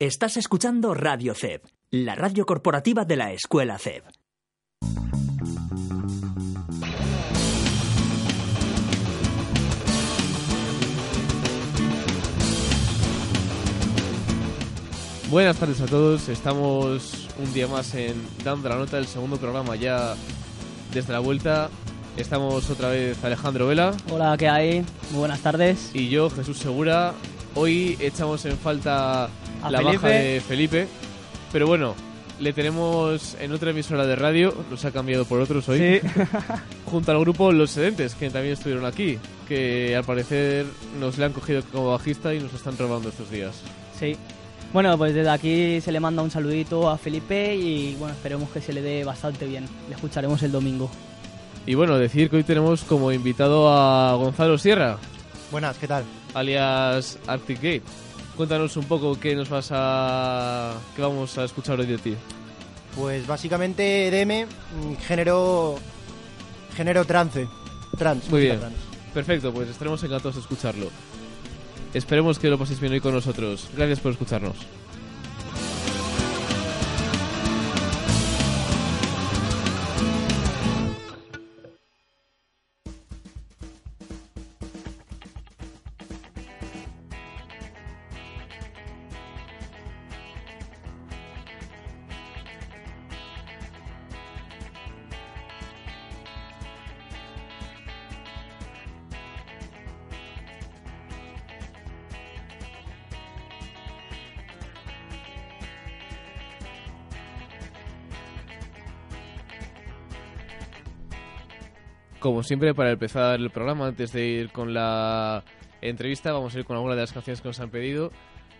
Estás escuchando Radio CEB, la radio corporativa de la Escuela CEB. Buenas tardes a todos, estamos un día más en Dando la Nota, el segundo programa ya desde la vuelta. Estamos otra vez Alejandro Vela. Hola, ¿qué hay? Muy buenas tardes. Y yo, Jesús Segura. Hoy echamos en falta la baja de Felipe, pero bueno, le tenemos en otra emisora de radio, nos ha cambiado por otros hoy, Sí. junto al grupo Los Sedentes, que también estuvieron aquí, que al parecer nos le han cogido como bajista y nos lo están robando estos días. sí. Bueno, pues desde aquí se le manda un saludito a Felipe y bueno, esperemos que se le dé bastante bien. Le escucharemos el domingo. Y bueno, decir que hoy tenemos como invitado a Gonzalo Sierra, Buenas, ¿qué tal? alias Arctic Gate. Cuéntanos un poco qué nos vas a... qué vamos a escuchar hoy de ti. Pues básicamente EDM, mm, género género trance. Trans. Muy bien. trance. Perfecto, pues estaremos encantados de escucharlo. Esperemos que lo paséis bien hoy con nosotros. Gracias por escucharnos. Como siempre, para empezar el programa, antes de ir con la entrevista, vamos a ir con alguna de las canciones que nos han pedido.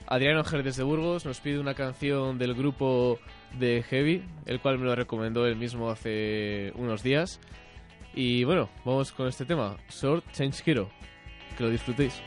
Adriano Ger desde Burgos nos pide una canción del grupo de Heavy, el cual me lo recomendó él mismo hace unos días. Y bueno, vamos con este tema, Sword Change Hero. Que lo disfrutéis.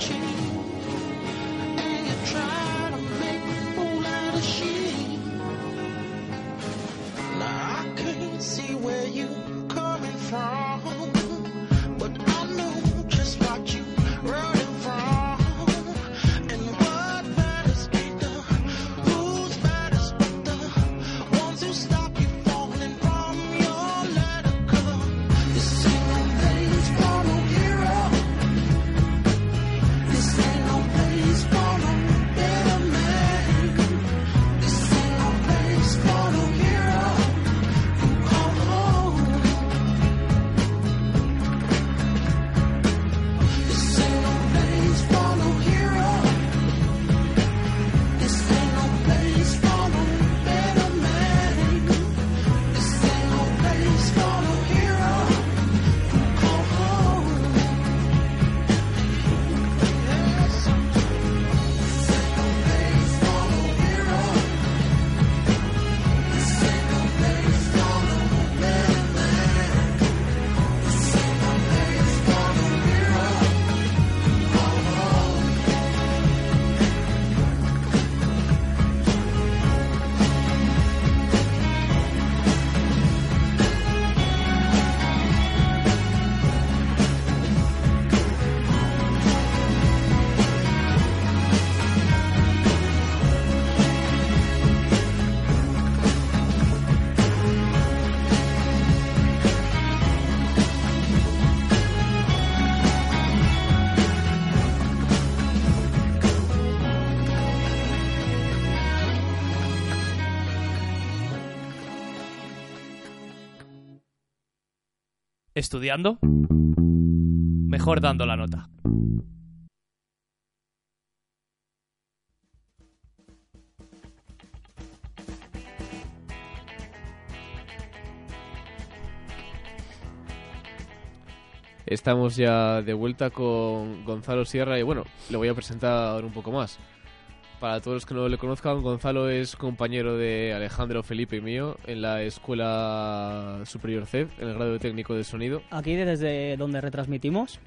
change. ¿Estudiando? Mejor dando la nota. Estamos ya de vuelta con Gonzalo Sierra y bueno, le voy a presentar un poco más. Para todos los que no le conozcan, Gonzalo es compañero de Alejandro, Felipe y mío en la Escuela Superior CEP, en el grado de técnico de sonido. Aquí desde donde retransmitimos.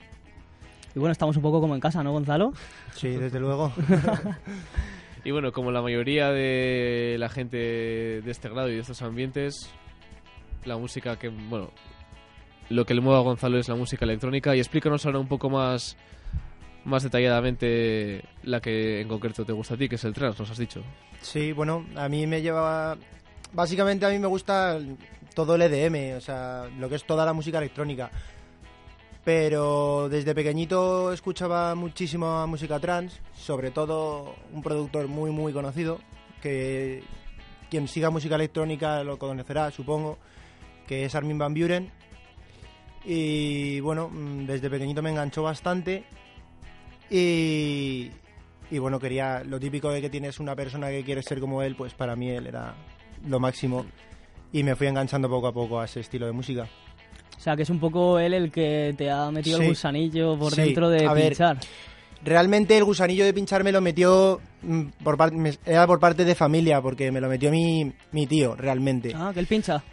Y bueno, estamos un poco como en casa, ¿no, Gonzalo? Sí, desde luego. Y bueno, como la mayoría de la gente de este grado y de estos ambientes, la música que, bueno, lo que le mueve a Gonzalo es la música electrónica. Y explícanos ahora un poco más, más detalladamente la que en concreto te gusta a ti, que es el trance, nos has dicho. Sí, bueno, a mí me lleva... Básicamente a mí me gusta todo el EDM, o sea, lo que es toda la música electrónica. Pero desde pequeñito escuchaba muchísima música trans, sobre todo un productor muy muy conocido, que quien siga música electrónica lo conocerá, supongo, que es Armin Van Buren. Y bueno, mm, desde pequeñito me enganchó bastante. Y, y bueno, quería lo típico de que tienes una persona que quiere ser como él, pues para mí él era lo máximo. Y me fui enganchando poco a poco a ese estilo de música. O sea, que es un poco él el que te ha metido Sí. el gusanillo por Sí, dentro de a ver, pinchar. Realmente el gusanillo de pinchar me lo metió mm, por parte era por parte de familia, porque me lo metió mi, mi tío, realmente. Ah, que él pincha.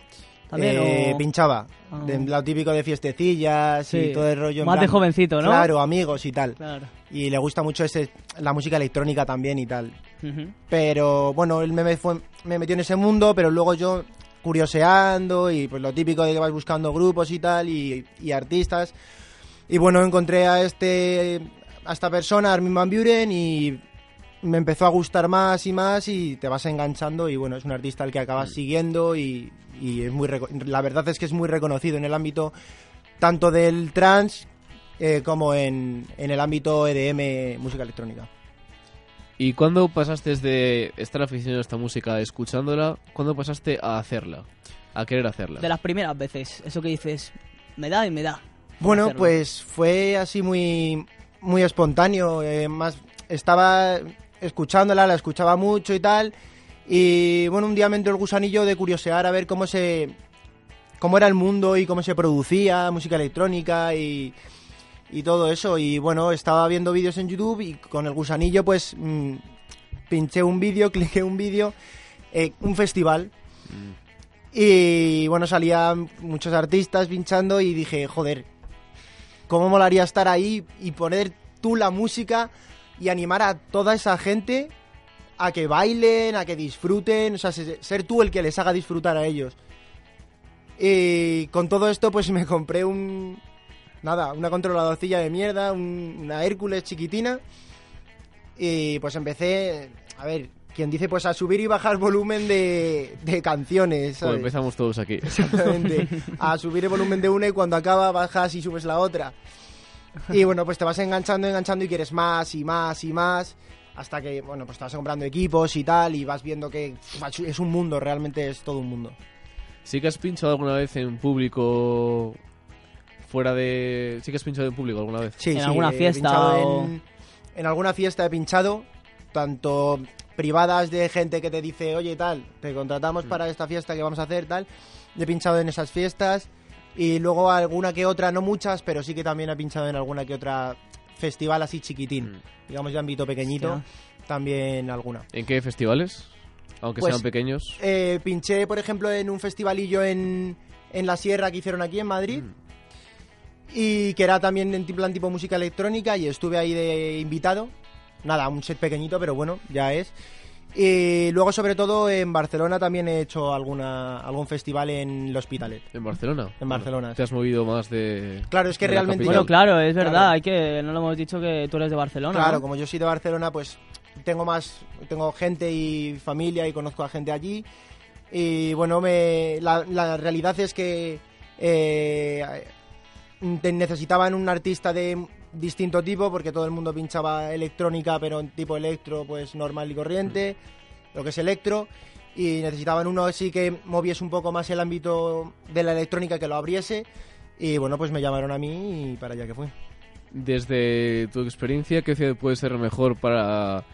También. Eh, o- Pinchaba, Ah. de lo típico de fiestecillas Sí, y todo el rollo. en más de jovencito, ¿no? Claro, amigos y tal. Claro. Y le gusta mucho ese, la música electrónica también y tal. Pero bueno, él me, fue- me metió en ese mundo, pero luego yo curioseando y pues lo típico de que vas buscando grupos y tal y, y artistas. Y bueno, encontré a este a esta persona, Armin Van Buren, y me empezó a gustar más y más y te vas enganchando y bueno, es un artista al que acabas siguiendo y, y es muy la verdad es que es muy reconocido en el ámbito tanto del trance eh, como en, en el ámbito EDM, música electrónica. ¿Y cuándo pasaste de estar aficionado a esta música, escuchándola, cuándo pasaste a hacerla? A querer hacerla. De las primeras veces, eso que dices, me da y me da. Bueno, hacerlo. pues fue así muy, muy espontáneo. eh, más estaba escuchándola, la escuchaba mucho y tal. Y bueno, un día me entró el gusanillo de curiosear a ver cómo se, cómo era el mundo y cómo se producía música electrónica y, y todo eso. Y bueno, estaba viendo vídeos en YouTube y con el gusanillo pues mm, pinché un vídeo, cliqué un vídeo, eh, un festival. Y bueno, salían muchos artistas pinchando y dije, joder, cómo molaría estar ahí y poner tú la música y animar a toda esa gente a que bailen, a que disfruten, o sea, se- ser tú el que les haga disfrutar a ellos. Y con todo esto, pues me compré un. Nada, una controladorcilla de mierda, un- una Hércules chiquitina. Y pues empecé, a ver, quien dice, pues a subir y bajar volumen de, de canciones. ¿sabes? empezamos todos aquí. Exactamente. A subir el volumen de una y cuando acaba bajas y subes la otra. Y bueno, pues te vas enganchando, enganchando y quieres más y más y más. Hasta que, bueno, pues te vas comprando equipos y tal y vas viendo que es un mundo, realmente es todo un mundo. ¿Sí que has pinchado alguna vez en público fuera de... ¿Sí que has pinchado en público alguna vez? Sí, ¿En sí, alguna he fiesta o- En, en alguna fiesta he pinchado, tanto privadas de gente que te dice, oye, tal, te Mm. contratamos para esta fiesta que vamos a hacer, tal. He pinchado en esas fiestas y luego alguna que otra, no muchas, pero sí que también he pinchado en alguna que otra festival así chiquitín, Mm. digamos de ámbito pequeñito, Hostia. también alguna. ¿En qué festivales? Aunque Pues, sean pequeños. Eh, pinché, por ejemplo, en un festivalillo en, en la Sierra que hicieron aquí en Madrid. Y que era también en plan tipo música electrónica y estuve ahí de invitado. Nada, un set pequeñito, pero bueno, ya es. Y luego, sobre todo, en Barcelona también he hecho alguna, algún festival en el Hospitalet. ¿En Barcelona? En Barcelona, Te has movido más de... Claro, es que realmente. Bueno, claro, es verdad, Claro. hay que, no lo hemos dicho que tú eres de Barcelona. Claro, ¿no? como yo soy de Barcelona, pues tengo más, tengo gente y familia y conozco a gente allí. Y bueno, me, la, la realidad es que eh, necesitaban un artista de distinto tipo porque todo el mundo pinchaba electrónica, pero en tipo electro, pues normal y corriente, lo que es electro. Y necesitaban uno así que moviese un poco más el ámbito de la electrónica, que lo abriese. Y bueno, pues me llamaron a mí y para allá que fui. Desde tu experiencia, ¿qué ciudad puede ser mejor para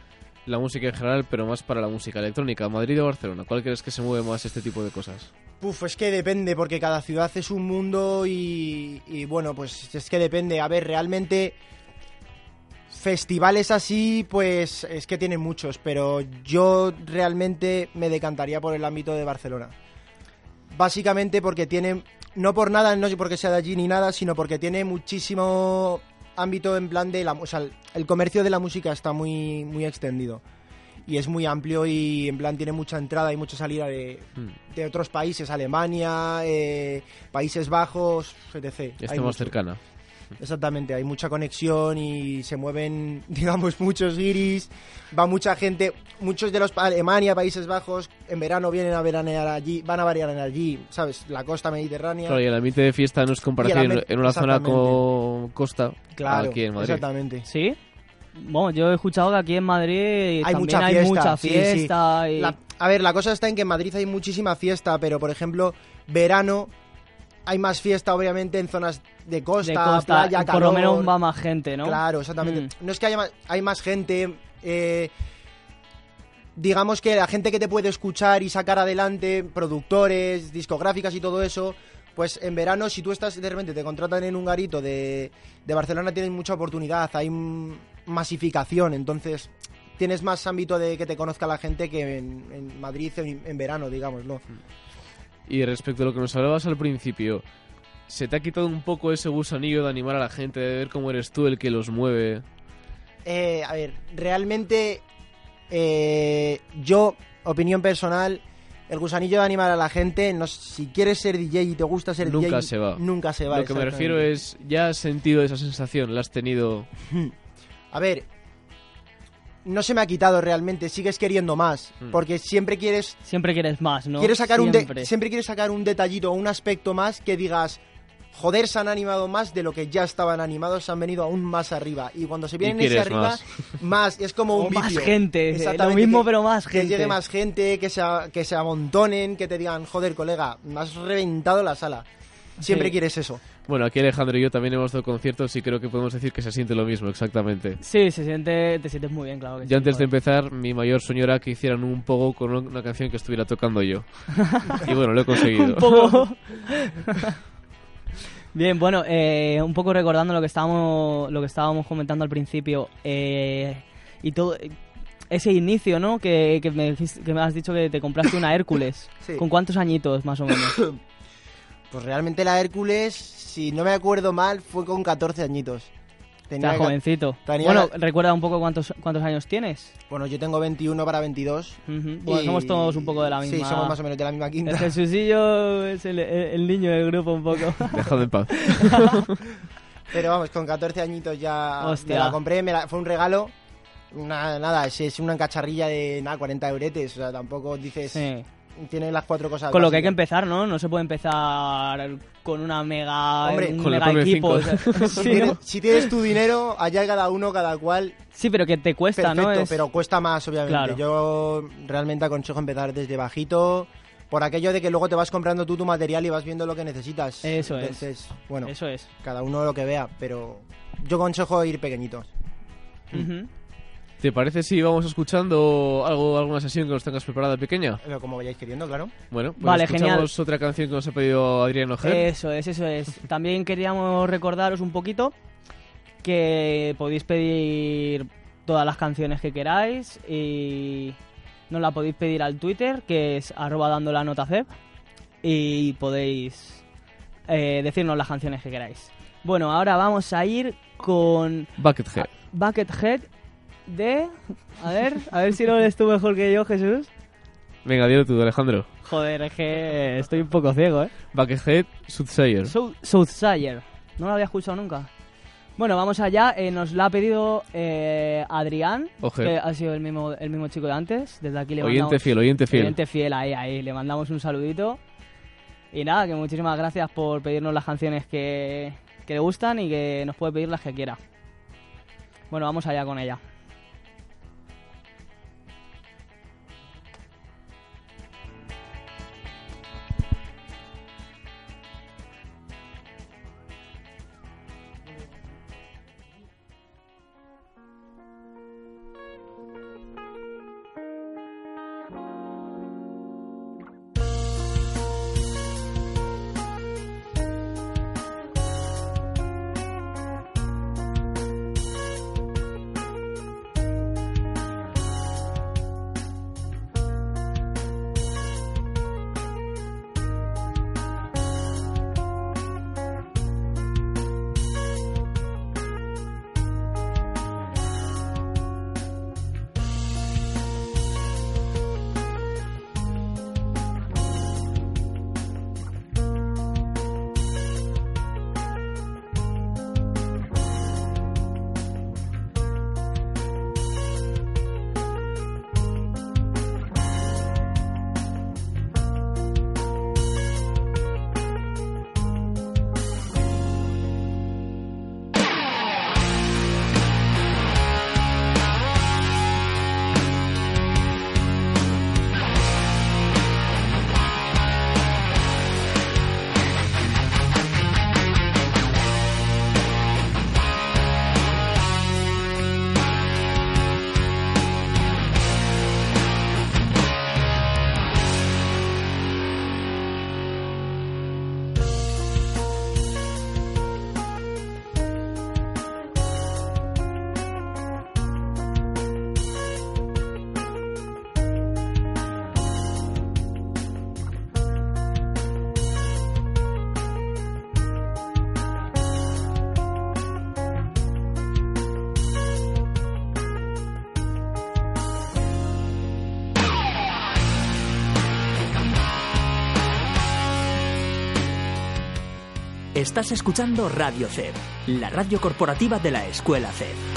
la música en general, pero más para la música electrónica? ¿Madrid o Barcelona? ¿Cuál crees que se mueve más este tipo de cosas? Puf, es que depende, porque cada ciudad es un mundo y, y bueno, pues es que depende. A ver, realmente festivales así, pues es que tienen muchos, pero yo realmente me decantaría por el ámbito de Barcelona. Básicamente porque tiene, no por nada, no porque sea de allí ni nada, sino porque tiene muchísimo ámbito en plan de la, o sea, el- comercio de la música está muy, muy extendido. Y es muy amplio y en plan tiene mucha entrada y mucha salida de, Hmm. de otros países, Alemania, eh, Países Bajos, etc. Está más mucho. cercana. Exactamente, hay mucha conexión y se mueven, digamos, muchos guiris. Va mucha gente, muchos de los Alemania, Países Bajos, en verano vienen a veranear allí, van a variar allí, ¿sabes? La costa mediterránea. Claro, y el ambiente de fiesta no es comparativo en, una zona con costa Claro, aquí en Madrid. exactamente. ¿Sí? Bueno, yo he escuchado que aquí en Madrid Hay también mucha hay fiesta, mucha sí, sí. fiesta. y- La- a ver, la cosa está en que en Madrid hay muchísima fiesta, pero por ejemplo, verano hay más fiesta, obviamente, en zonas de costa, de costa, playa, por lo menos va más gente, ¿no? Claro, exactamente. Mm. No es que haya más, hay más gente. eh, digamos que la gente que te puede escuchar y sacar adelante, productores, discográficas y todo eso. Pues en verano, si tú estás de repente te contratan en un garito de, de Barcelona, tienes mucha oportunidad, hay mm, masificación, entonces tienes más ámbito de que te conozca la gente que en, en Madrid en, en verano, digamos, ¿no? Y respecto a lo que nos hablabas al principio, ¿se te ha quitado un poco ese gusanillo de animar a la gente, de ver cómo eres tú el que los mueve? Eh, a ver, realmente eh, yo, opinión personal, el gusanillo de animar a la gente, no, si quieres ser DJ y te gusta ser Nunca DJ, se va. Nunca se va. lo que me refiero es, ¿ya has sentido esa sensación? ¿La has tenido? A ver, no se me ha quitado realmente, sigues queriendo más, Mm. porque siempre quieres Siempre quieres más, ¿no? quieres sacar un de- Siempre. siempre quieres sacar un detallito o un aspecto más que digas joder se han animado más de lo que ya estaban animados se han venido aún más arriba y cuando se vienen quieres arriba más. más es como un O más gente, Exactamente, lo mismo que- pero más que llegue más gente que se que se amontonen que te digan joder colega me has reventado la sala siempre Sí. quieres eso Bueno, aquí Alejandro y yo también hemos dado conciertos y creo que podemos decir que se siente lo mismo, exactamente. Sí, se siente, te sientes muy bien, claro. que Ya sí, antes de empezar, mi mayor sueño era que hicieran un poco con una canción que estuviera tocando yo. y bueno, lo he conseguido. un poco. Bien, bueno, eh, un poco recordando lo que estábamos, lo que estábamos comentando al principio eh, y todo ese inicio, ¿no? Que, que, me, dijiste- que me has dicho que te compraste una Hércules. Sí. ¿Con cuántos añitos, más o menos? pues realmente la Hércules si no me acuerdo mal fue con 14 añitos Está ca- jovencito. tenía Bueno, la- recuerda un poco cuántos, cuántos años tienes. bueno yo tengo 21 para 22 Ujú. Bueno, y- somos todos un poco de la misma. sí somos más o menos de la misma quinta El Jesucillo es el, el- el niño del grupo un poco. Dejadme en paz. Pero vamos, con 14 añitos ya, Hostia. ya la compré, me la- fue un regalo. Una- nada, es, es una cacharrilla de nada, 40 euretes. O sea, tampoco dices. Sí. Tiene las cuatro cosas. Con lo que hay que empezar, ¿no? No se puede empezar con una mega, Hombre, un con mega equipo. V5. o sea, Si sí, tienes, ¿no? si tienes tu dinero, allá cada uno, cada cual. Sí, pero que te cuesta, Perfecto, ¿no? Es- pero cuesta más, obviamente. Claro. Yo realmente aconsejo empezar desde bajito. Por aquello de que luego te vas comprando tú tu material y vas viendo lo que necesitas. Eso es. Entonces, bueno, Eso es. cada uno lo que vea, pero yo aconsejo ir pequeñitos. Ujú. ¿Te parece si vamos escuchando algo, alguna sesión que nos tengas preparada pequeña? Pero como vayáis queriendo, claro. Bueno, pues Vale, escuchamos genial. otra canción que nos ha pedido Adrián Ojeda. Eso es, eso es. También queríamos recordaros un poquito que podéis pedir todas las canciones que queráis y nos la podéis pedir al Twitter, que es arroba dando la nota cep, y podéis eh, decirnos las canciones que queráis. Bueno, ahora vamos a ir con Buckethead. Buckethead de... A ver, a ver si lo eres tú mejor que yo, Jesús. Venga, dilo tú, Alejandro. Joder, es que estoy un poco ciego, ¿eh? Buckethead, Soothsayer. South- Southsire. No lo había escuchado nunca. Bueno, vamos allá. Eh, nos la ha pedido eh, Adrián, Oje. que ha sido el mismo, el mismo chico de antes. Desde aquí le Oyente mandamos... fiel, oyente fiel. Oyente fiel, ahí, ahí. Le mandamos un saludito. Y nada, que muchísimas gracias por pedirnos las canciones que, que le gustan y que nos puede pedir las que quiera. Bueno, vamos allá con ella. Estás escuchando Radio CEP, la radio corporativa de la Escuela CEP.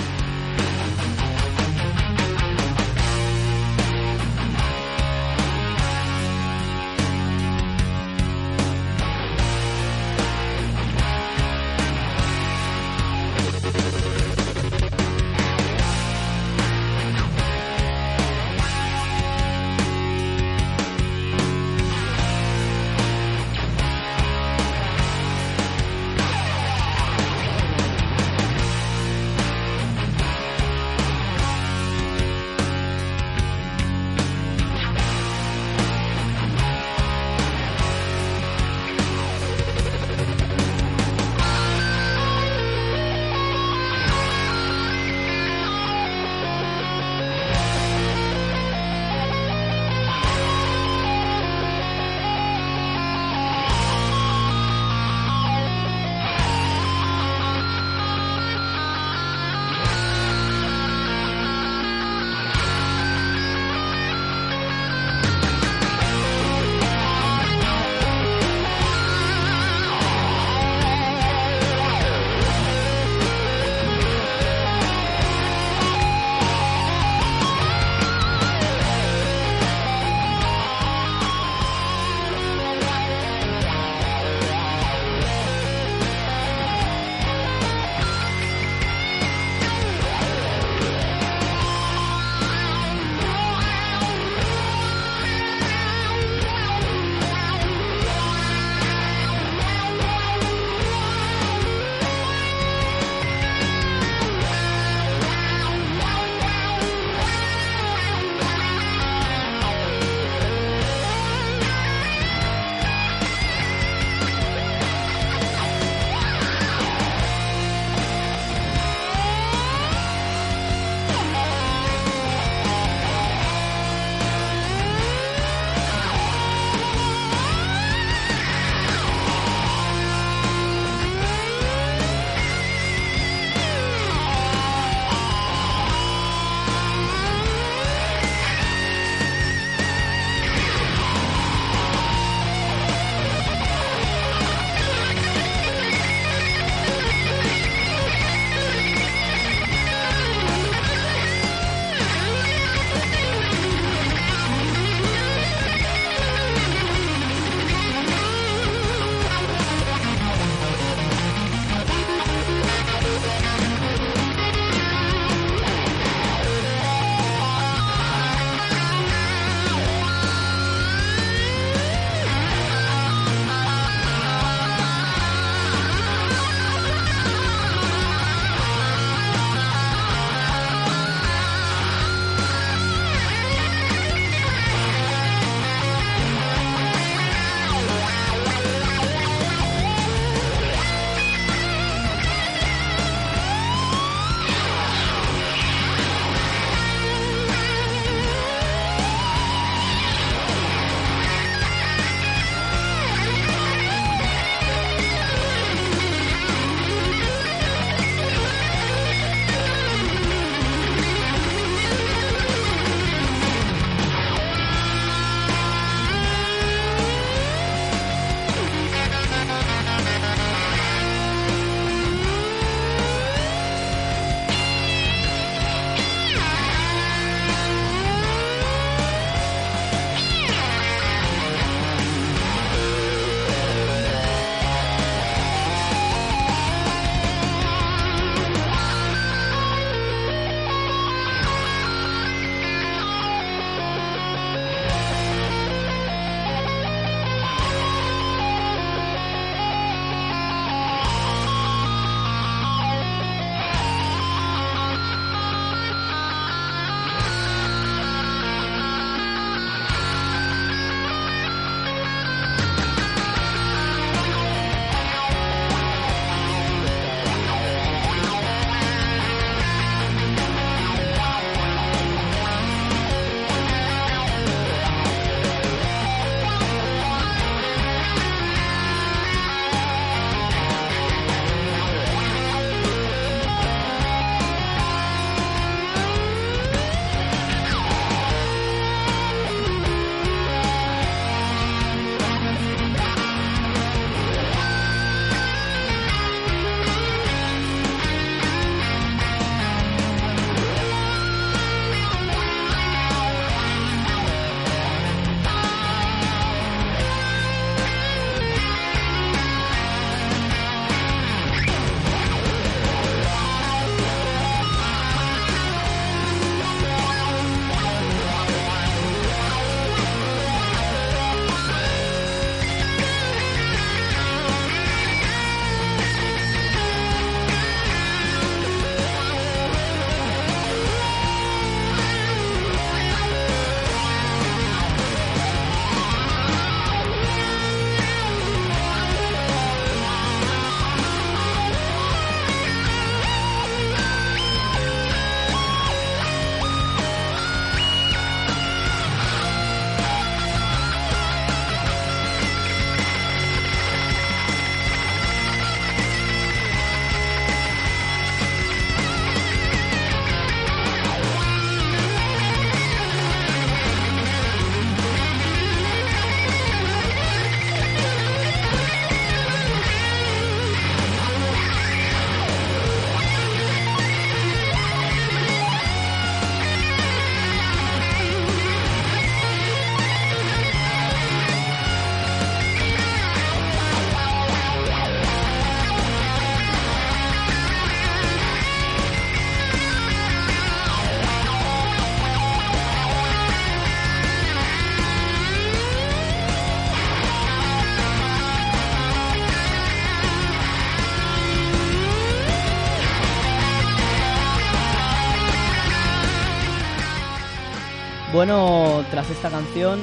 Bueno, tras esta canción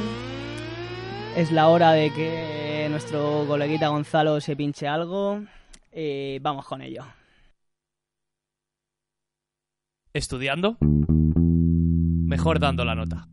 es la hora de que nuestro coleguita Gonzalo se pinche algo. y vamos con ello. ¿Estudiando? Mejor dando la nota.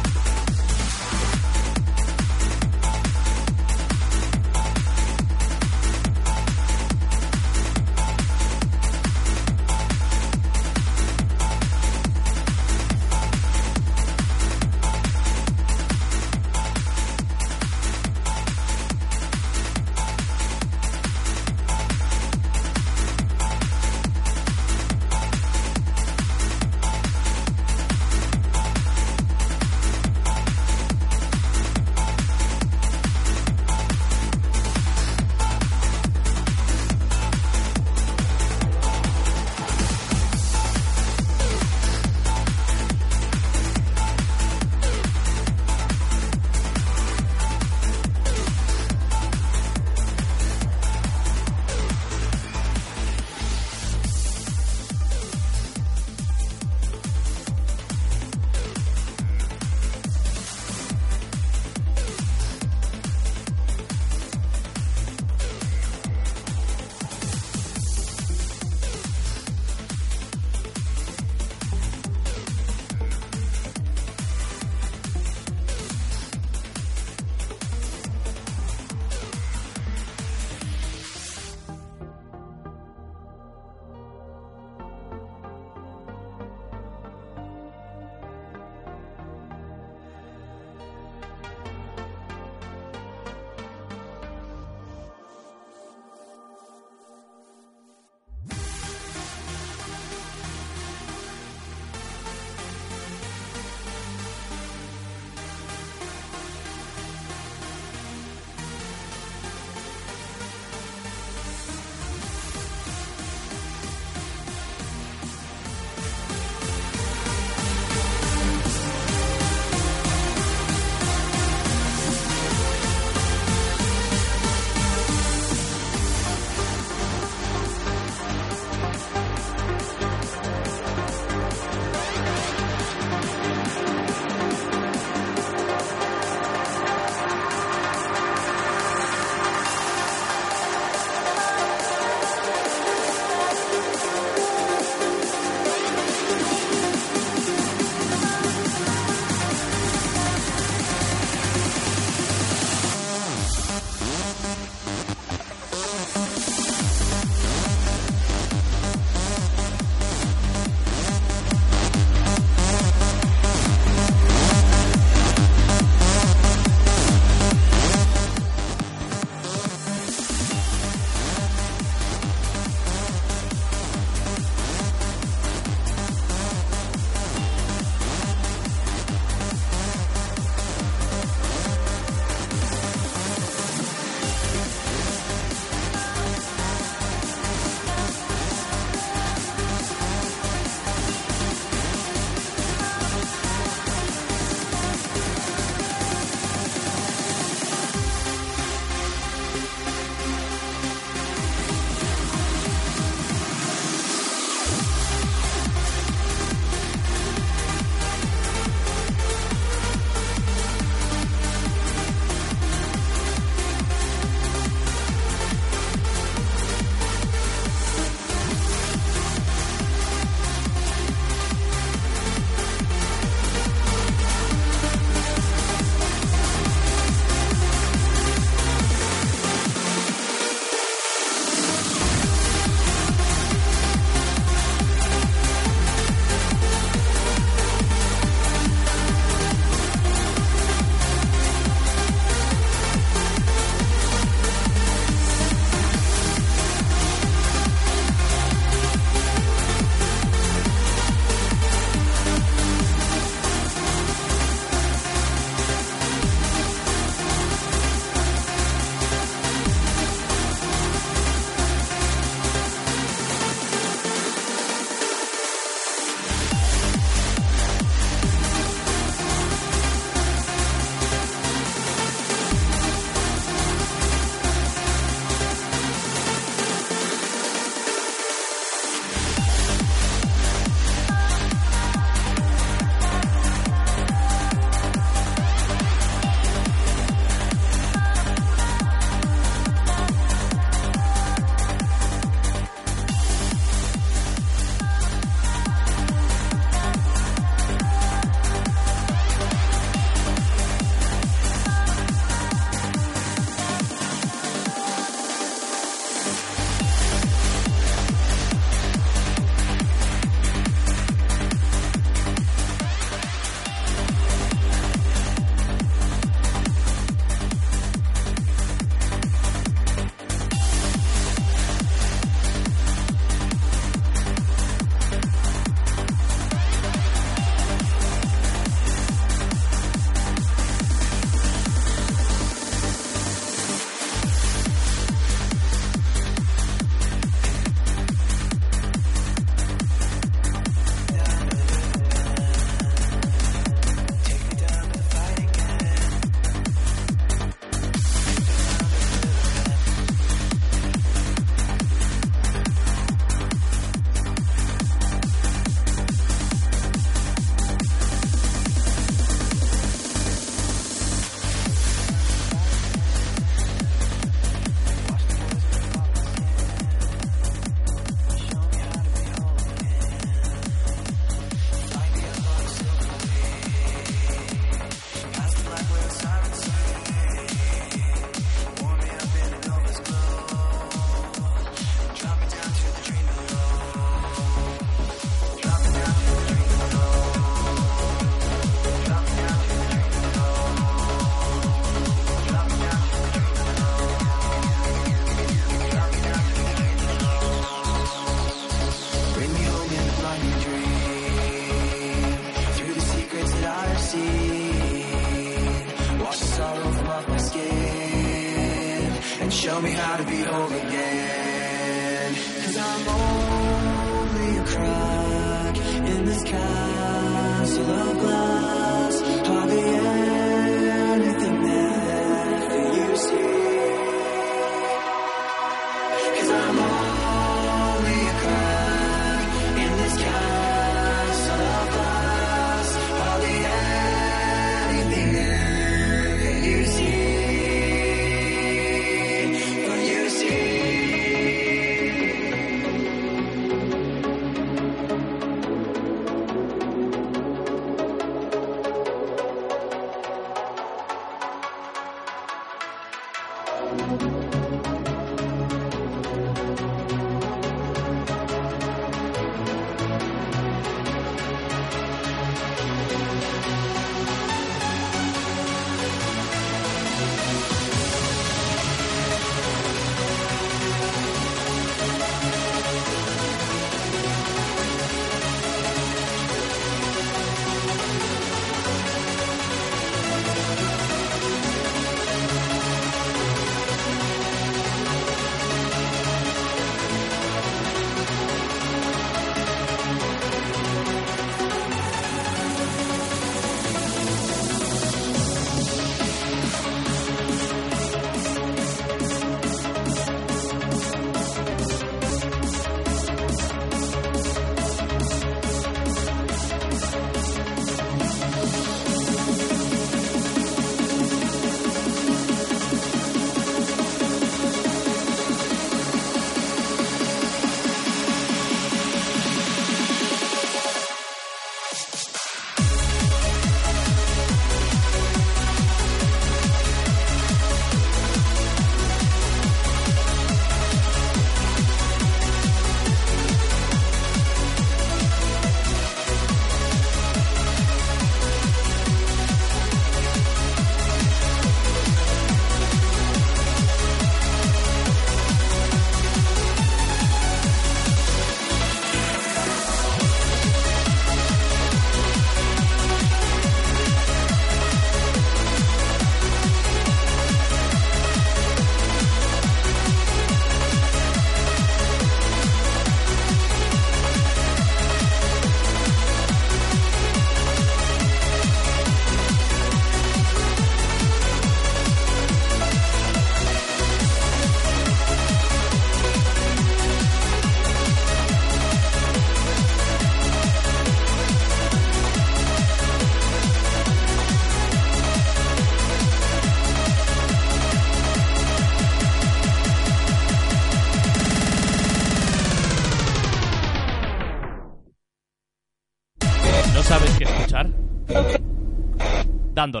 Dando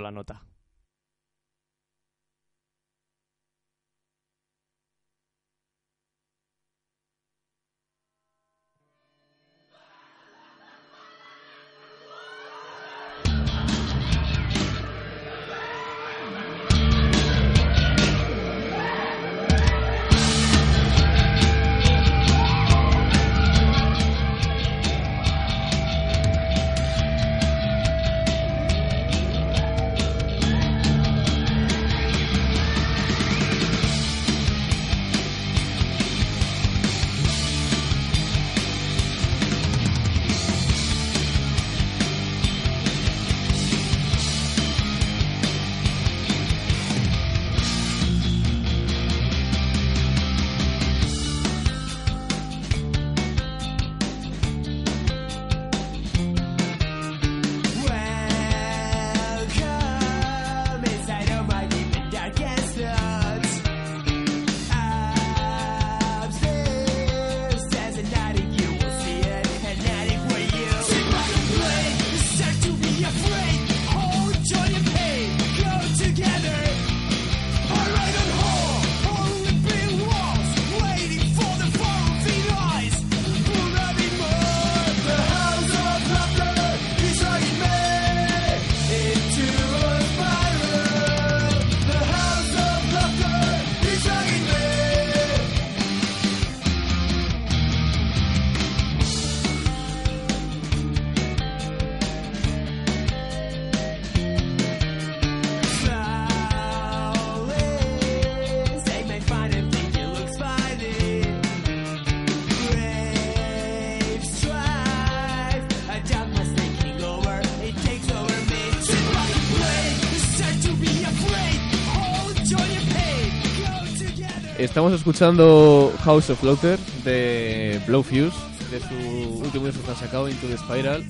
Estamos escuchando House of Laughter de Blowfuse, de su último disco que han sacado, Into the Spiral.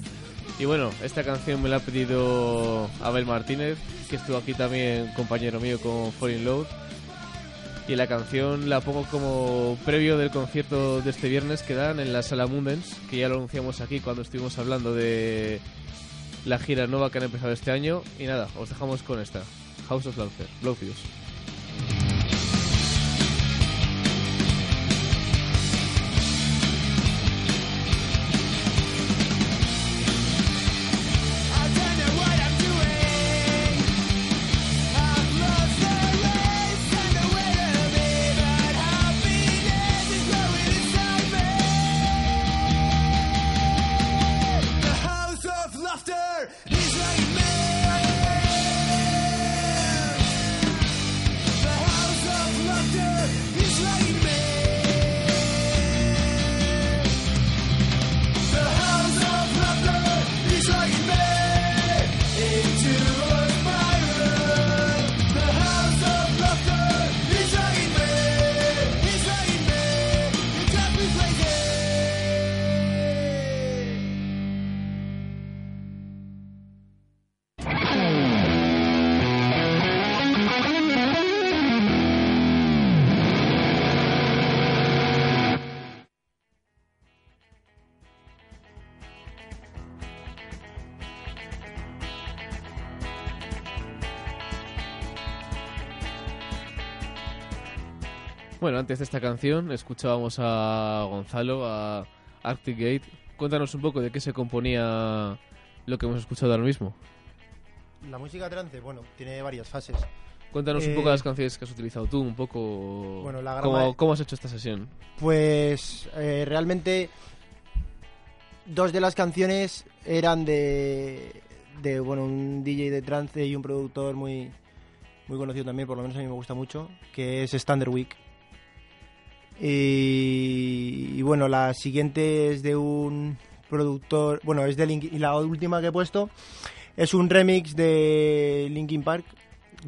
Y bueno, esta canción me la ha pedido Abel Martínez, que estuvo aquí también compañero mío con Falling Load. Y la canción la pongo como previo del concierto de este viernes que dan en la Sala Mundens, que ya lo anunciamos aquí cuando estuvimos hablando de la gira nueva que han empezado este año. Y nada, os dejamos con esta, House of Laughter, Blowfuse. Bueno, antes de esta canción escuchábamos a Gonzalo, a Arctic Gate. Cuéntanos un poco de qué se componía lo que hemos escuchado ahora mismo. La música trance, bueno, tiene varias fases. Cuéntanos un Eh, poco las canciones que has utilizado tú, un poco Bueno, la cómo, cómo has hecho esta sesión. Pues eh, realmente dos de las canciones eran de, de bueno un DJ de trance y un productor muy muy conocido también, por lo menos a mí me gusta mucho, que es Standard Week. Y, y bueno, la siguiente es de un productor, bueno, es de Link, y la última que he puesto es un remix de Linkin Park.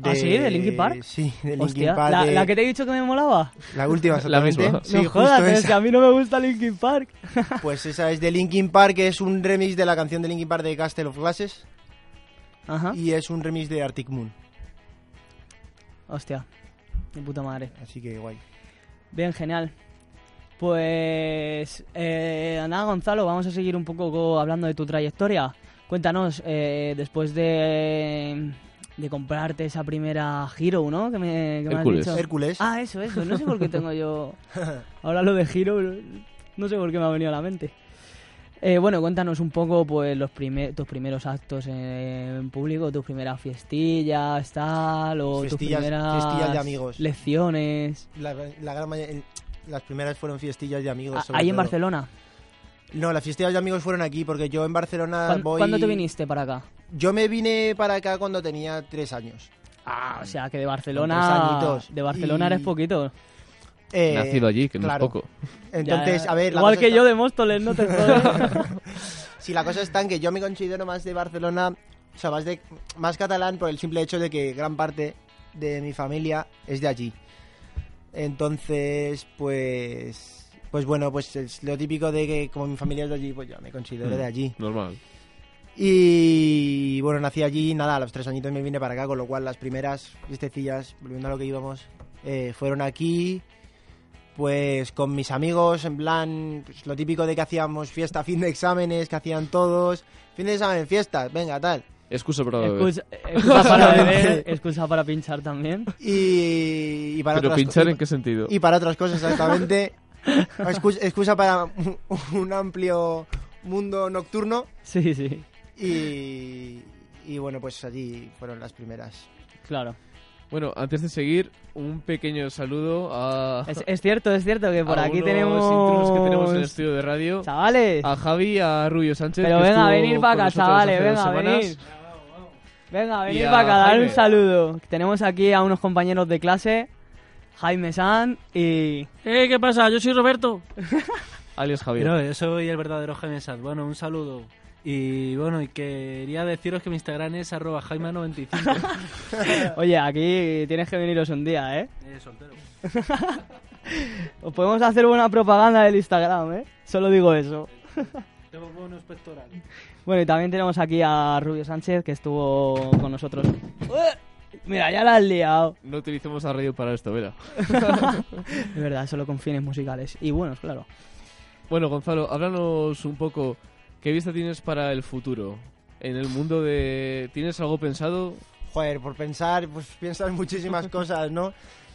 ¿Ah, sí? ¿De Linkin Park? Sí, de Linkin Hostia, Park. ¿la, de- la que te he dicho que me molaba? la última, La misma. exactamente. Sí, no jodas, es que a mí no me gusta Linkin Park. Pues esa es de Linkin Park, es un remix de la canción de Linkin Park de Castle of Glasses Ajá. y es un remix de Arctic Moon. Hostia, de puta madre. Así que guay. Bien, genial. Pues eh, nada, Gonzalo, vamos a seguir un poco co- hablando de tu trayectoria. Cuéntanos, eh, después de, de comprarte esa primera Hero, ¿no? Que me, que me has dicho. Hércules. Ah, eso, eso. No sé por qué tengo yo ahora lo de Hero, no sé por qué me ha venido a la mente. Eh, bueno, cuéntanos un poco pues los primer, tus primeros actos en público, tus primeras fiestillas, tal, o tus primeras fiestillas de amigos. lecciones. La, la gran mayoría- las primeras fueron fiestillas de amigos. Ah, sobre Ahí en todo. Barcelona. No, las fiestillas de amigos fueron aquí porque yo en Barcelona ¿Cuán- voy... ¿Cuándo te viniste para acá? Yo me vine para acá cuando tenía tres años. Ah, o sea que de Barcelona. tres añitos. De Barcelona Y- eres poquito. Eh, Nacido allí, que no claro. es poco. Entonces, Ya, a ver... Igual que está- yo de Móstoles, no te. Si la cosa está en que yo me considero más de Barcelona, o sea, más, de, más catalán por el simple hecho de que gran parte de mi familia es de allí. Entonces, pues, pues bueno, pues es lo típico de que como mi familia es de allí, pues yo me considero Mm. de allí. Normal. Y bueno, nací allí, nada, a los tres añitos me vine para acá, con lo cual las primeras fiestecillas, volviendo a lo que íbamos, eh, fueron aquí, pues con mis amigos, en plan, pues, lo típico de que hacíamos fiesta, fin de exámenes, que hacían todos, fin de examen, fiestas, venga, tal. Excusa para beber. excusa, excusa para beber, excusa para pinchar también. Y, y para Pero otras pinchar en qué sentido? y para otras cosas exactamente. Excusa, excusa para un, un amplio mundo nocturno Sí, sí, y, y bueno, pues allí fueron las primeras. claro. Bueno, antes de seguir, un pequeño saludo a, Es, es cierto, es cierto que por a aquí unos tenemos. que tenemos en el estudio de radio. Chavales. A Javi, a Rubio Sánchez. Pero venga, venir para acá, chavales, venga, venir. Venga, a para acá, dar un saludo. Tenemos aquí a unos compañeros de clase, Jaime San y... Eh, ¿qué pasa? Yo soy Roberto. Alias Javier. Pero yo soy el verdadero Jaime Sad. Bueno, un saludo. Y bueno, y quería deciros que mi Instagram es arroba jaima95. Oye, aquí tienes que veniros un día, ¿eh? eh, soltero. Os podemos hacer buena propaganda del Instagram, ¿eh? Solo digo eso. Tengo buenos pectorales. Bueno, y también tenemos aquí a Rubio Sánchez, que estuvo con nosotros. ¡Ué! Mira, ya la has liado. No utilicemos a radio para esto, verá. Es verdad, solo con fines musicales. Y buenos, claro. Bueno, Gonzalo, háblanos un poco. ¿Qué vista tienes para el futuro? En el mundo de... ¿Tienes algo pensado? Joder, por pensar, pues piensas muchísimas cosas, ¿no?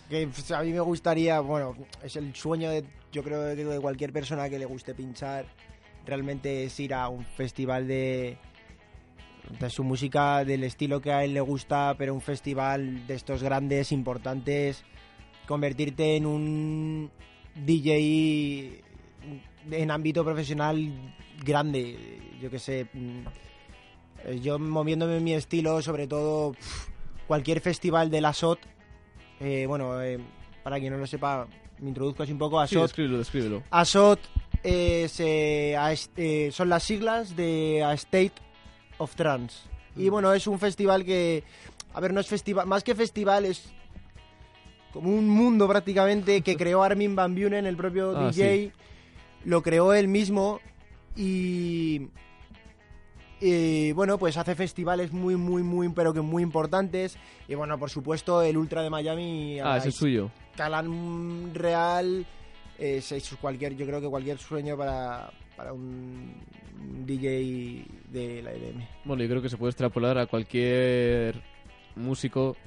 Que pues, a mí me gustaría, bueno, es el sueño de, yo creo que de cualquier persona que le guste pinchar, realmente es ir a un festival de, de su música, del estilo que a él le gusta, pero un festival de estos grandes, importantes, convertirte en un DJ en ámbito profesional grande, yo que sé, mm, eh, yo moviéndome en mi estilo, sobre todo cualquier festival de la SOT, eh, bueno, eh, para quien no lo sepa, me introduzco así un poco, Sí, ASOT, descríbelo, descríbelo. ASOT es, eh, a- son las siglas de A State of Trance. Y Mm. bueno, es un festival que, a ver, no es festival, más que festival es como un mundo prácticamente que creó Armin Van Buren, el propio Ah, DJ, lo creó él mismo y... y, bueno, pues hace festivales muy, muy, muy, pero que muy importantes. Y bueno, por supuesto, el Ultra de Miami. Ah, es suyo. Calan Real es, es cualquier yo creo que cualquier sueño para, para un DJ de la EDM Bueno, yo creo que se puede extrapolar a cualquier músico,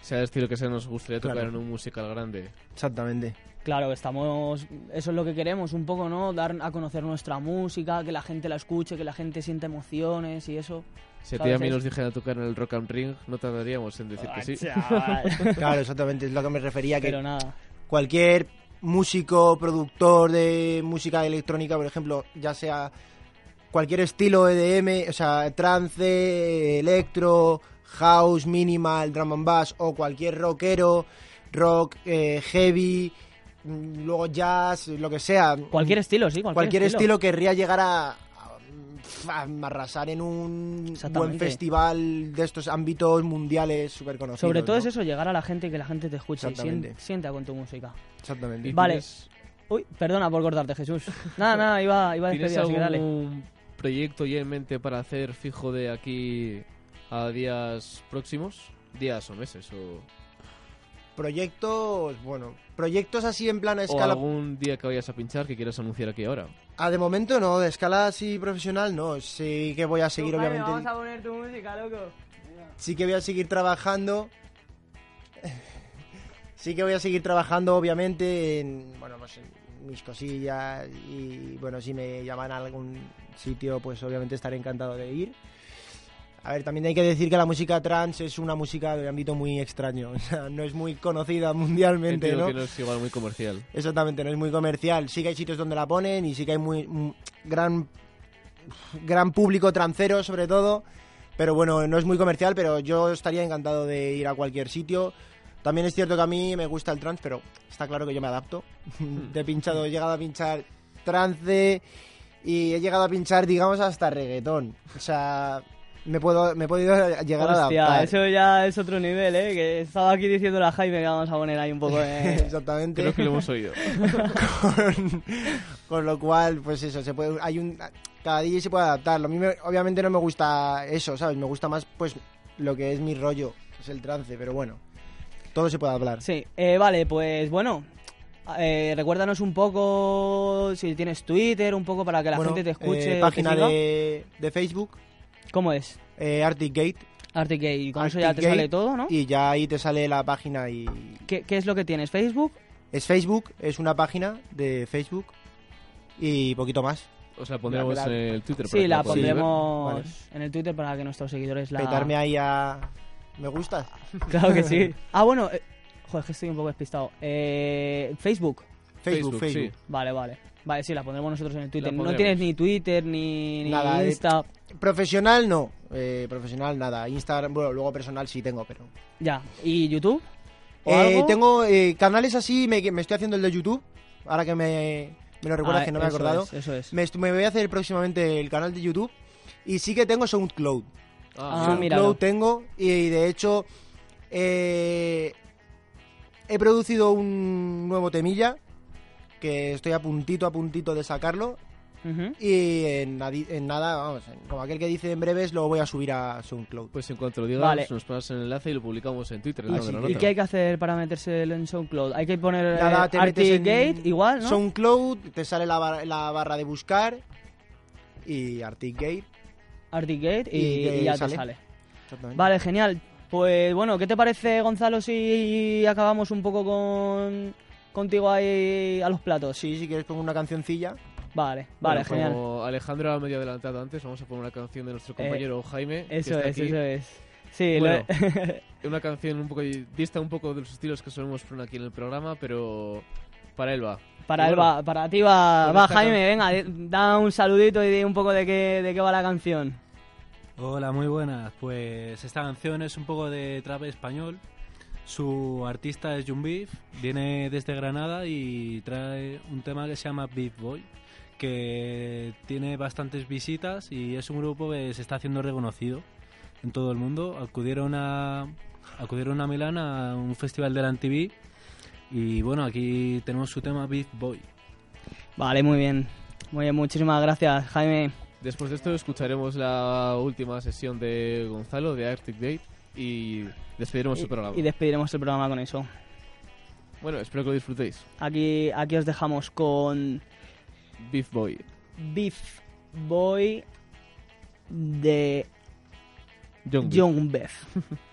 sea el estilo que sea, nos gustaría tocar Claro. en un musical grande. exactamente Claro, estamos. Eso es lo que queremos, un poco, ¿no? Dar a conocer nuestra música, que la gente la escuche, que la gente sienta emociones y eso. Si a ti a mí nos dijeran tocar en el Rock and Ring, no tardaríamos en decir que sí. Chaval. claro exactamente es lo que me refería que Pero nada. cualquier músico productor de música electrónica por ejemplo ya sea cualquier estilo EDM o sea trance electro house minimal drum and bass o cualquier rockero rock eh, heavy luego jazz lo que sea Cualquier estilo, sí, cualquier, cualquier estilo querría llegar a, a- a arrasar en un buen festival de estos ámbitos mundiales súper conocidos. Sobre todo ¿no? es eso, llegar a la gente y que la gente te escuche y sien- sienta con tu música. Exactamente. ¿Y Vale. tienes- Uy, perdona por cortarte, Jesús. Nada, nada, iba, iba a ¿Tienes despedir, así que dale. algún proyecto ya en mente para hacer fijo de aquí a días próximos? Días o meses o, Proyectos, bueno, proyectos así en plan a o escala. algún día que vayas a pinchar que quieras anunciar aquí ahora. Ah, de momento no, de escala así profesional no. Sí que voy a seguir, obviamente. poner tu música, loco. Sí que voy a seguir trabajando. sí que voy a seguir trabajando, obviamente, en, bueno, pues en mis cosillas. Y bueno, si me llaman a algún sitio, pues obviamente estaré encantado de ir. A ver, también hay que decir que la música trance es una música de ámbito muy extraño. O sea, no es muy conocida mundialmente, Entiendo ¿no? que no es igual muy comercial. Exactamente, no es muy comercial. Sí que hay sitios donde la ponen y sí que hay muy mm, gran gran público trancero sobre todo, pero bueno, no es muy comercial, pero yo estaría encantado de ir a cualquier sitio. También es cierto que a mí me gusta el trance, pero está claro que yo me adapto. He pinchado, he llegado a pinchar trance y he llegado a pinchar, digamos, hasta reggaetón. O sea, me puedo me he podido llegar a Hostia, adaptar. eso ya es otro nivel, ¿eh? Que estaba aquí diciéndole a Jaime que vamos a poner ahí un poco de... Exactamente. Creo que lo hemos oído. con, con lo cual pues eso se puede hay un cada DJ se puede adaptar a mí me- obviamente no me gusta eso sabes me gusta más pues lo que es mi rollo es el trance pero bueno todo se puede hablar Sí, eh, vale, pues bueno, eh, recuérdanos un poco si tienes Twitter, un poco para que la Bueno, gente te escuche. eh, te página de, de Facebook ¿Cómo es? eh, Arctic Gate Arctic Gate, y con eso ya te Gate, sale todo, ¿no? y ya ahí te sale la página y ¿Qué, qué es lo que tienes? ¿Facebook? es Facebook es una página de Facebook y poquito más O sea, pondremos en el Twitter. para Sí, que la pondremos Vale. en el Twitter para que nuestros seguidores la... petarme ahí a me gusta Claro que sí. Ah, bueno, eh, joder, que estoy un poco despistado. Eh, Facebook. Facebook Facebook, Facebook, sí. Vale, vale. Vale, sí, la pondremos nosotros en el Twitter. No tienes ni Twitter, ni, ni Nada, eh, Insta. profesional no eh, profesional nada Instagram bueno luego personal sí tengo pero Ya. ¿Y YouTube? ¿O Eh, algo? tengo eh, canales así, me, me estoy haciendo el de YouTube, ahora que me, me lo recuerdas Ah, que no me he acordado. es, eso es. Me, voy a hacer próximamente el canal de YouTube Y sí que tengo SoundCloud. Ah, SoundCloud tengo y de hecho eh, he producido un nuevo temilla que estoy a puntito, a puntito de sacarlo y en, nada, vamos, en- como aquel que dice en breves, lo voy a subir a SoundCloud. Pues en cuanto lo digas, Vale. nos pasas el enlace y lo publicamos en Twitter. Ah, sí, sí. ¿Y qué hay que hacer para meterse en SoundCloud? Hay que poner Nada, eh, te metes en Arctic igual, ¿no? SoundCloud, te sale la, bar- la barra de buscar y Arctic Gate. Arctic Gate y, Y y ya sale. te sale. Vale, genial. Pues bueno, ¿qué te parece, Gonzalo, si acabamos un poco con contigo ahí a los platos? Sí, si quieres pongo una cancioncilla. Vale, vale, Bueno, genial. Como Alejandro ha medio adelantado antes, vamos a poner una canción de nuestro compañero Jaime. que Eso está es, aquí. eso es. Sí, Bueno, lo- Una canción un poco dista un poco de los estilos que solemos poner aquí en el programa, pero para él va. para, él bueno, va, para ti va, va Jaime, can- venga, da un saludito y di un poco de qué, de qué va la canción. Hola, muy buenas. Pues esta canción es un poco de trap español. Su artista es Jun Beef, viene desde Granada y trae un tema que se llama Beef Boy, que tiene bastantes visitas y es un grupo que se está haciendo reconocido en todo el mundo. Acudieron a, acudieron a Milán a un festival de la MTV y bueno, aquí tenemos su tema Beef Boy. Vale, muy bien. Muy bien, muchísimas gracias, Jaime. Después de esto escucharemos la última sesión de Gonzalo de Arctic Date y despediremos el programa. Y, y despediremos el programa con eso. Bueno, espero que lo disfrutéis. Aquí, aquí os dejamos con Beef Boy. Beef Boy de Young Beef.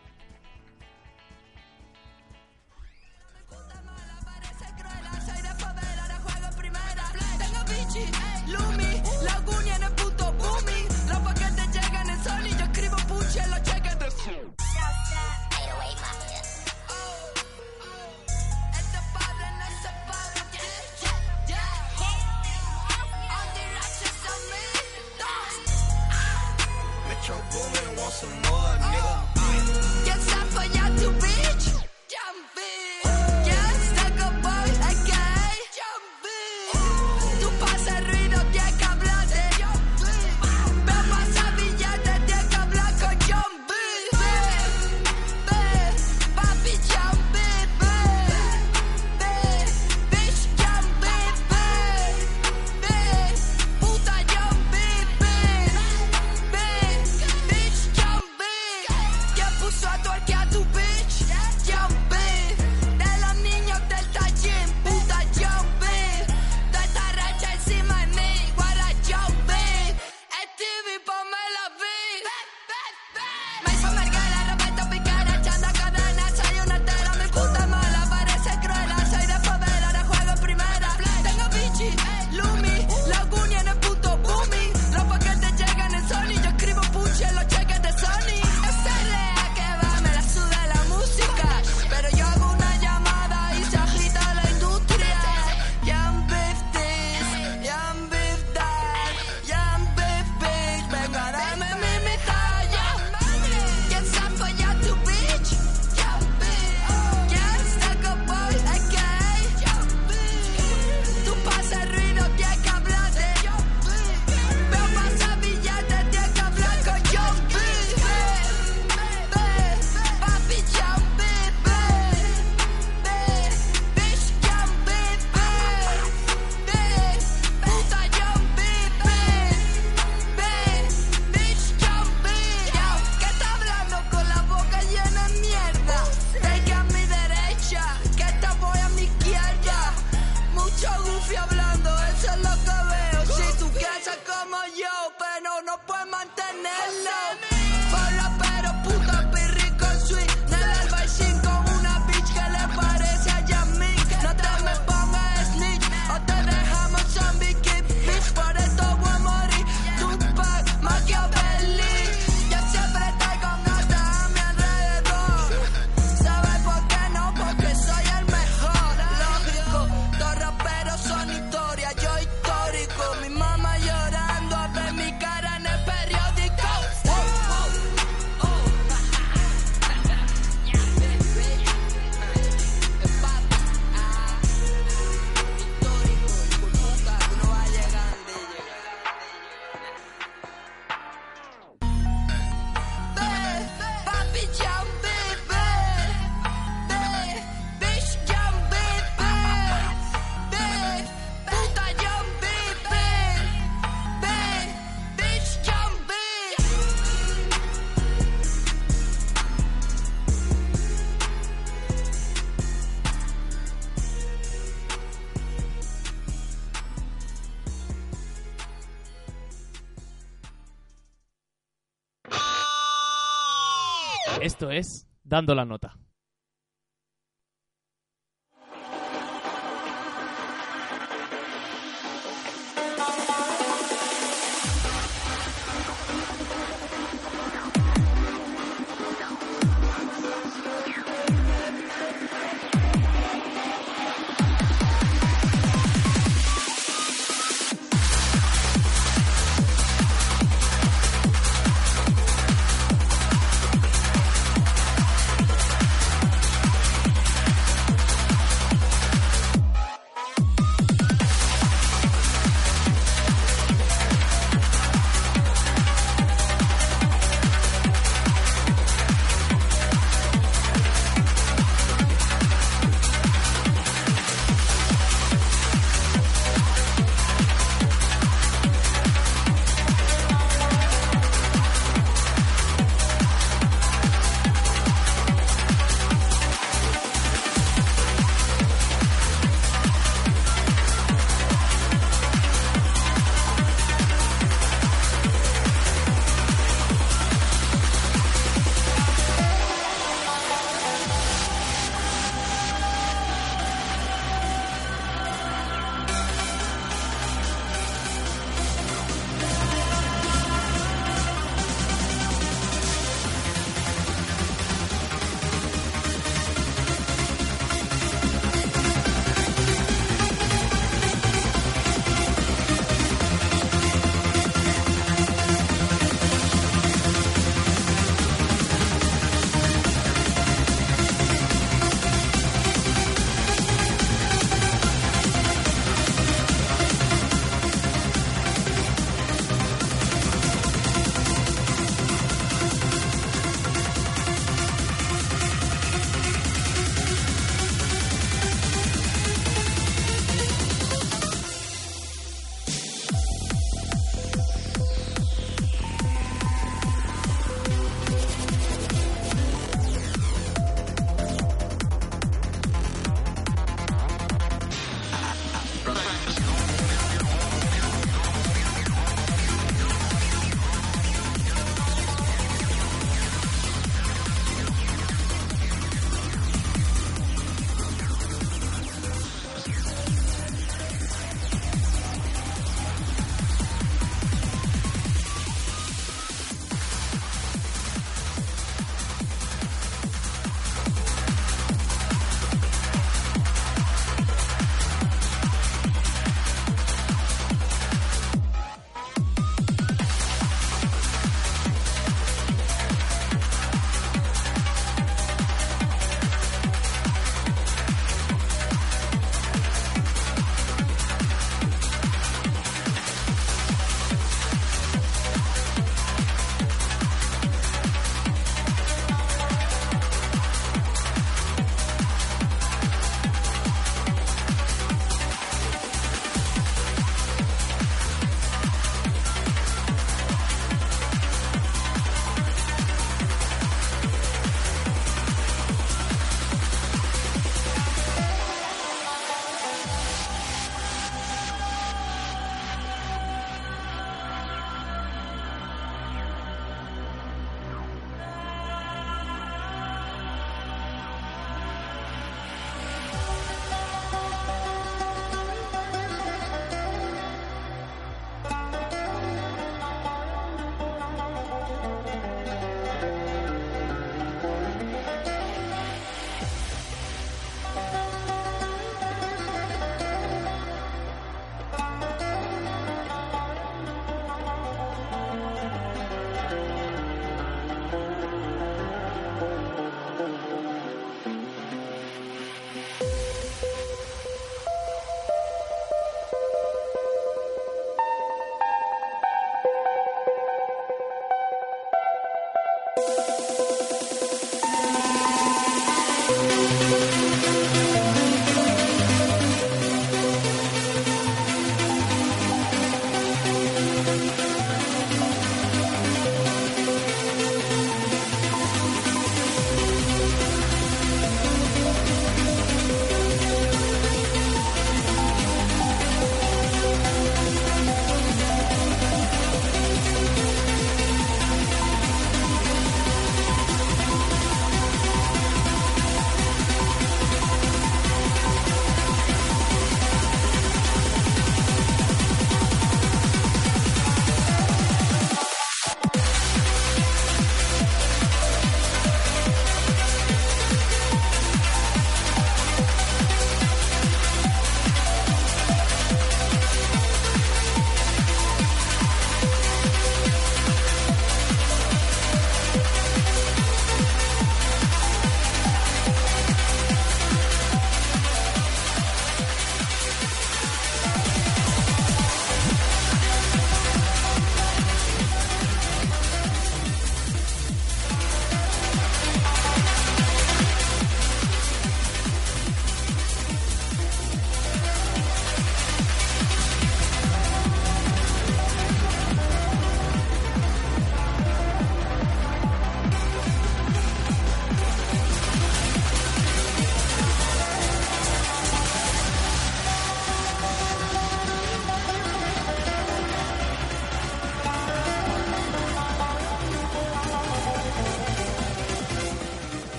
Dando la Nota.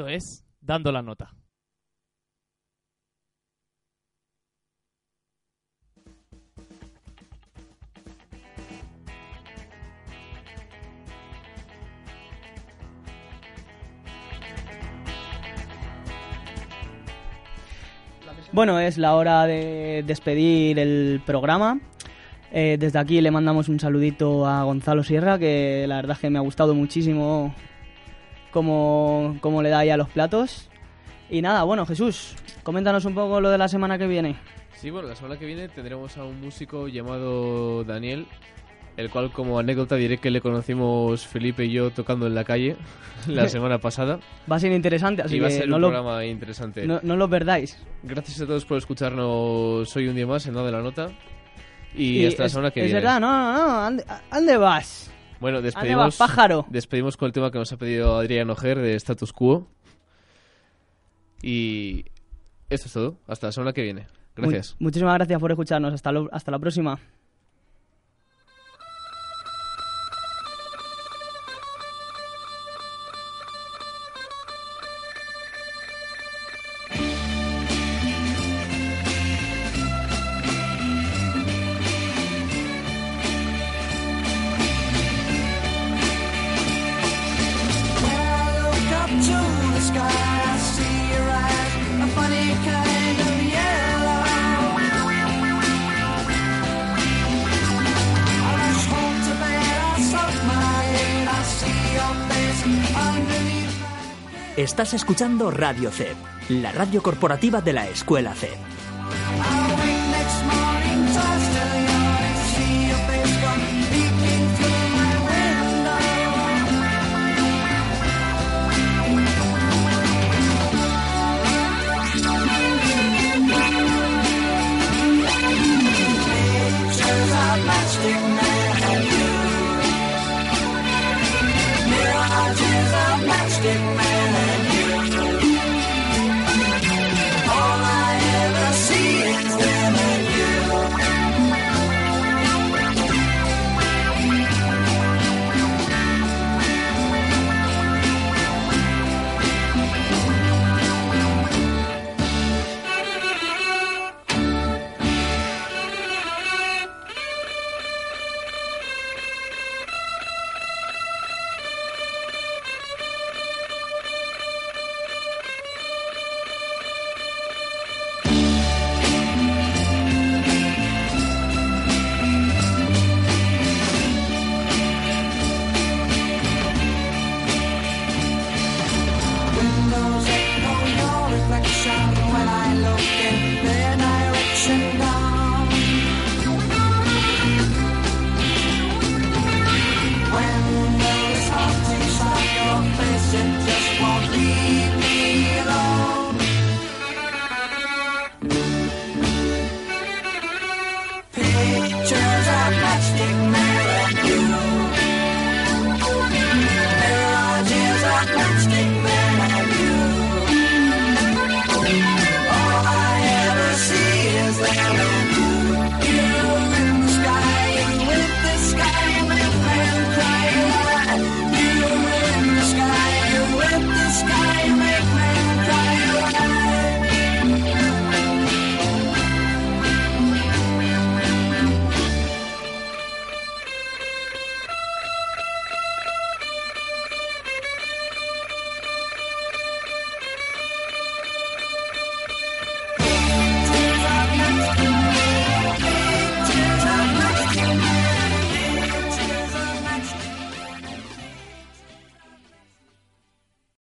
Esto es Dando la Nota. Bueno, es la hora de despedir el programa. Eh, desde aquí le mandamos un saludito a Gonzalo Sierra, que la verdad es que me ha gustado muchísimo cómo, cómo le da ahí a los platos. Y nada, bueno, Jesús, coméntanos un poco lo de la semana que viene. Sí, bueno, la semana que viene tendremos a un músico llamado Daniel, el cual como anécdota diré que le conocimos Felipe y yo tocando en la calle la semana pasada. Va a ser interesante, así y va a que ser no un lo, programa interesante. no, no lo perdáis. Gracias a todos por escucharnos hoy un día más en Dado la Nota. Y, hasta la es, semana que es viene. verdad, no, no, no, ¿ande, ande vas? Bueno, ¿Ande despedimos, pájaro? despedimos con el tema que nos ha pedido Adrián Ojer de Status Quo. Y esto es todo. Hasta la semana que viene. Gracias. Mu- muchísimas gracias por escucharnos. Hasta, lo- hasta la próxima. Estás escuchando Radio CEP, la radio corporativa de la Escuela CEP.